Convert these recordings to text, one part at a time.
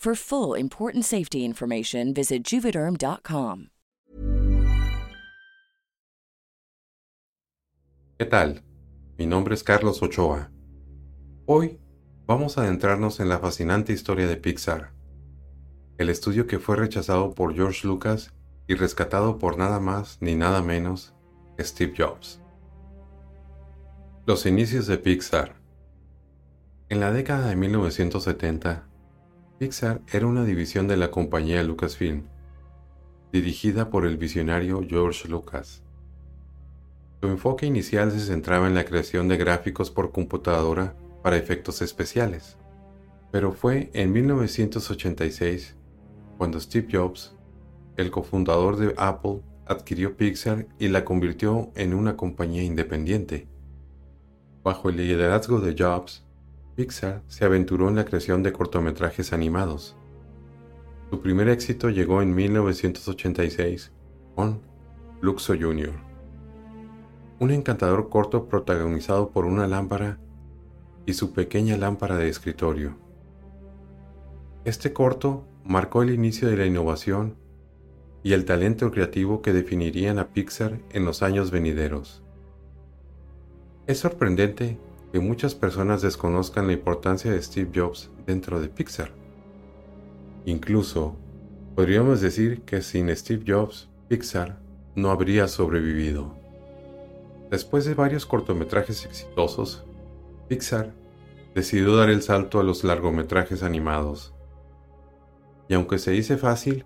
For full important safety information, visit juvederm.com. ¿Qué tal? Mi nombre es Carlos Ochoa. Hoy vamos a adentrarnos en la fascinante historia de Pixar, el estudio que fue rechazado por George Lucas y rescatado por nada más ni nada menos Steve Jobs. Los inicios de Pixar. En la década de 1970, Pixar era una división de la compañía Lucasfilm, dirigida por el visionario George Lucas. Su enfoque inicial se centraba en la creación de gráficos por computadora para efectos especiales, pero fue en 1986 cuando Steve Jobs, el cofundador de Apple, adquirió Pixar y la convirtió en una compañía independiente. Bajo el liderazgo de Jobs, Pixar se aventuró en la creación de cortometrajes animados. Su primer éxito llegó en 1986 con Luxo Jr., un encantador corto protagonizado por una lámpara y su pequeña lámpara de escritorio. Este corto marcó el inicio de la innovación y el talento creativo que definirían a Pixar en los años venideros. Es sorprendente que muchas personas desconozcan la importancia de Steve Jobs dentro de Pixar. Incluso, podríamos decir que sin Steve Jobs, Pixar no habría sobrevivido. Después de varios cortometrajes exitosos, Pixar decidió dar el salto a los largometrajes animados. Y aunque se dice fácil,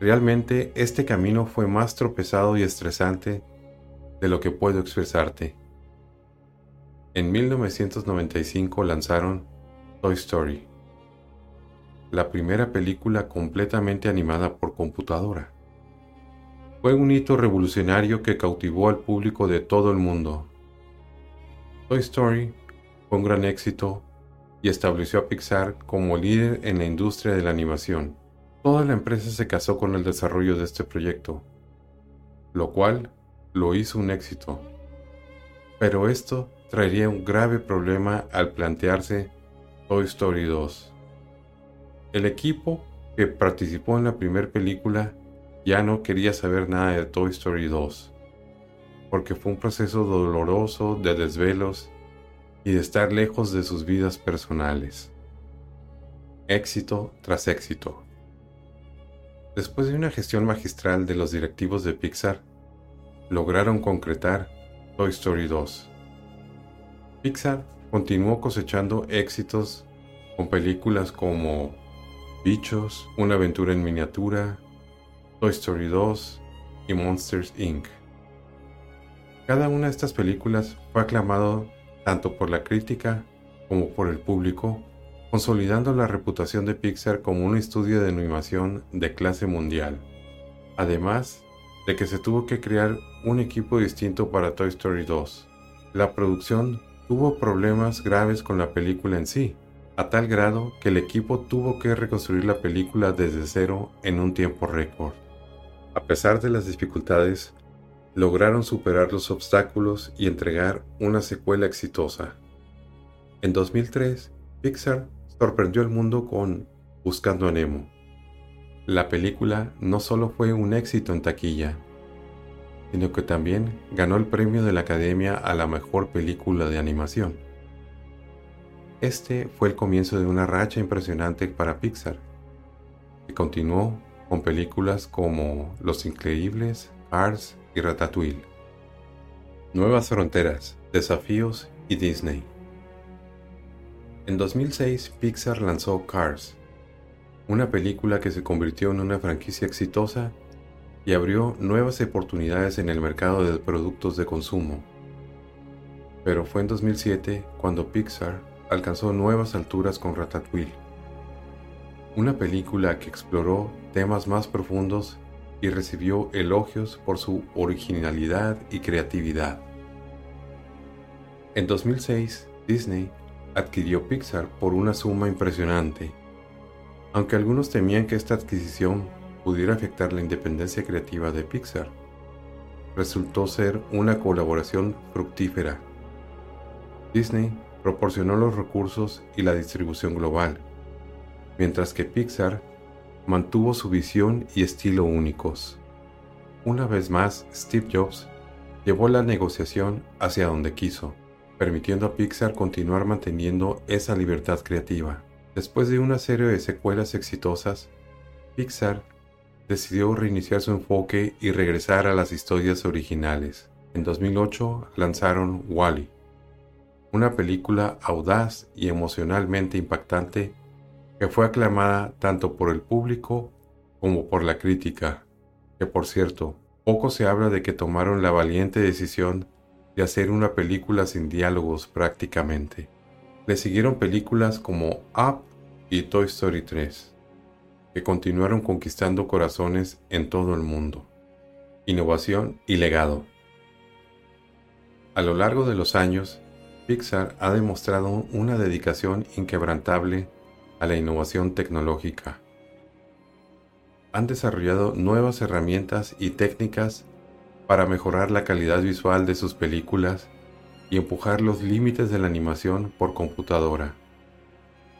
realmente este camino fue más tropezado y estresante de lo que puedo expresarte. En 1995 lanzaron Toy Story, la primera película completamente animada por computadora. Fue un hito revolucionario que cautivó al público de todo el mundo. Toy Story fue un gran éxito y estableció a Pixar como líder en la industria de la animación. Toda la empresa se casó con el desarrollo de este proyecto, lo cual lo hizo un éxito. Pero esto traería un grave problema al plantearse Toy Story 2. El equipo que participó en la primera película ya no quería saber nada de Toy Story 2, porque fue un proceso doloroso de desvelos y de estar lejos de sus vidas personales. Éxito tras éxito. Después de una gestión magistral de los directivos de Pixar, lograron concretar Toy Story 2 Pixar continuó cosechando éxitos con películas como Bichos, Una aventura en miniatura, Toy Story 2 y Monsters Inc. Cada una de estas películas fue aclamado tanto por la crítica como por el público, consolidando la reputación de Pixar como un estudio de animación de clase mundial. Además de que se tuvo que crear un equipo distinto para Toy Story 2. La producción tuvo problemas graves con la película en sí, a tal grado que el equipo tuvo que reconstruir la película desde cero en un tiempo récord. A pesar de las dificultades, lograron superar los obstáculos y entregar una secuela exitosa. En 2003, Pixar sorprendió al mundo con Buscando a Nemo. La película no solo fue un éxito en taquilla, sino que también ganó el premio de la Academia a la mejor película de animación. Este fue el comienzo de una racha impresionante para Pixar, que continuó con películas como Los Increíbles, Cars y Ratatouille. Nuevas fronteras, desafíos y Disney. En 2006 Pixar lanzó Cars, una película que se convirtió en una franquicia exitosa y abrió nuevas oportunidades en el mercado de productos de consumo. Pero fue en 2007 cuando Pixar alcanzó nuevas alturas con Ratatouille, una película que exploró temas más profundos y recibió elogios por su originalidad y creatividad. En 2006, Disney adquirió Pixar por una suma impresionante. Aunque algunos temían que esta adquisición pudiera afectar la independencia creativa de Pixar, resultó ser una colaboración fructífera. Disney proporcionó los recursos y la distribución global, mientras que Pixar mantuvo su visión y estilo únicos. Una vez más, Steve Jobs llevó la negociación hacia donde quiso, permitiendo a Pixar continuar manteniendo esa libertad creativa. Después de una serie de secuelas exitosas, Pixar decidió reiniciar su enfoque y regresar a las historias originales. En 2008 lanzaron Wally, una película audaz y emocionalmente impactante que fue aclamada tanto por el público como por la crítica, que por cierto, poco se habla de que tomaron la valiente decisión de hacer una película sin diálogos prácticamente. Le siguieron películas como Up y Toy Story 3, que continuaron conquistando corazones en todo el mundo. Innovación y legado. A lo largo de los años, Pixar ha demostrado una dedicación inquebrantable a la innovación tecnológica. Han desarrollado nuevas herramientas y técnicas para mejorar la calidad visual de sus películas y empujar los límites de la animación por computadora.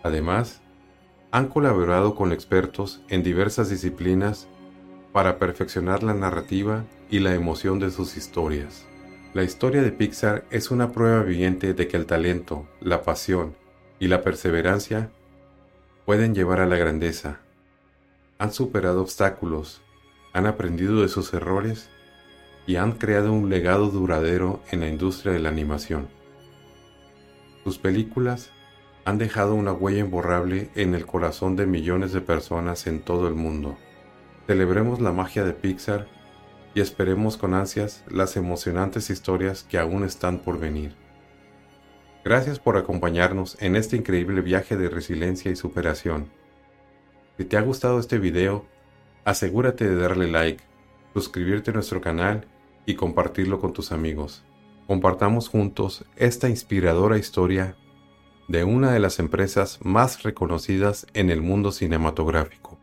Además, han colaborado con expertos en diversas disciplinas para perfeccionar la narrativa y la emoción de sus historias. La historia de Pixar es una prueba viviente de que el talento, la pasión y la perseverancia pueden llevar a la grandeza. Han superado obstáculos, han aprendido de sus errores y han creado un legado duradero en la industria de la animación. Sus películas han dejado una huella imborrable en el corazón de millones de personas en todo el mundo. Celebremos la magia de Pixar y esperemos con ansias las emocionantes historias que aún están por venir. Gracias por acompañarnos en este increíble viaje de resiliencia y superación. Si te ha gustado este video, asegúrate de darle like, suscribirte a nuestro canal y compartirlo con tus amigos. Compartamos juntos esta inspiradora historia de una de las empresas más reconocidas en el mundo cinematográfico.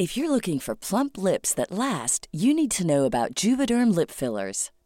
If you're looking for plump lips that last, you need to know about Juvederm lip fillers.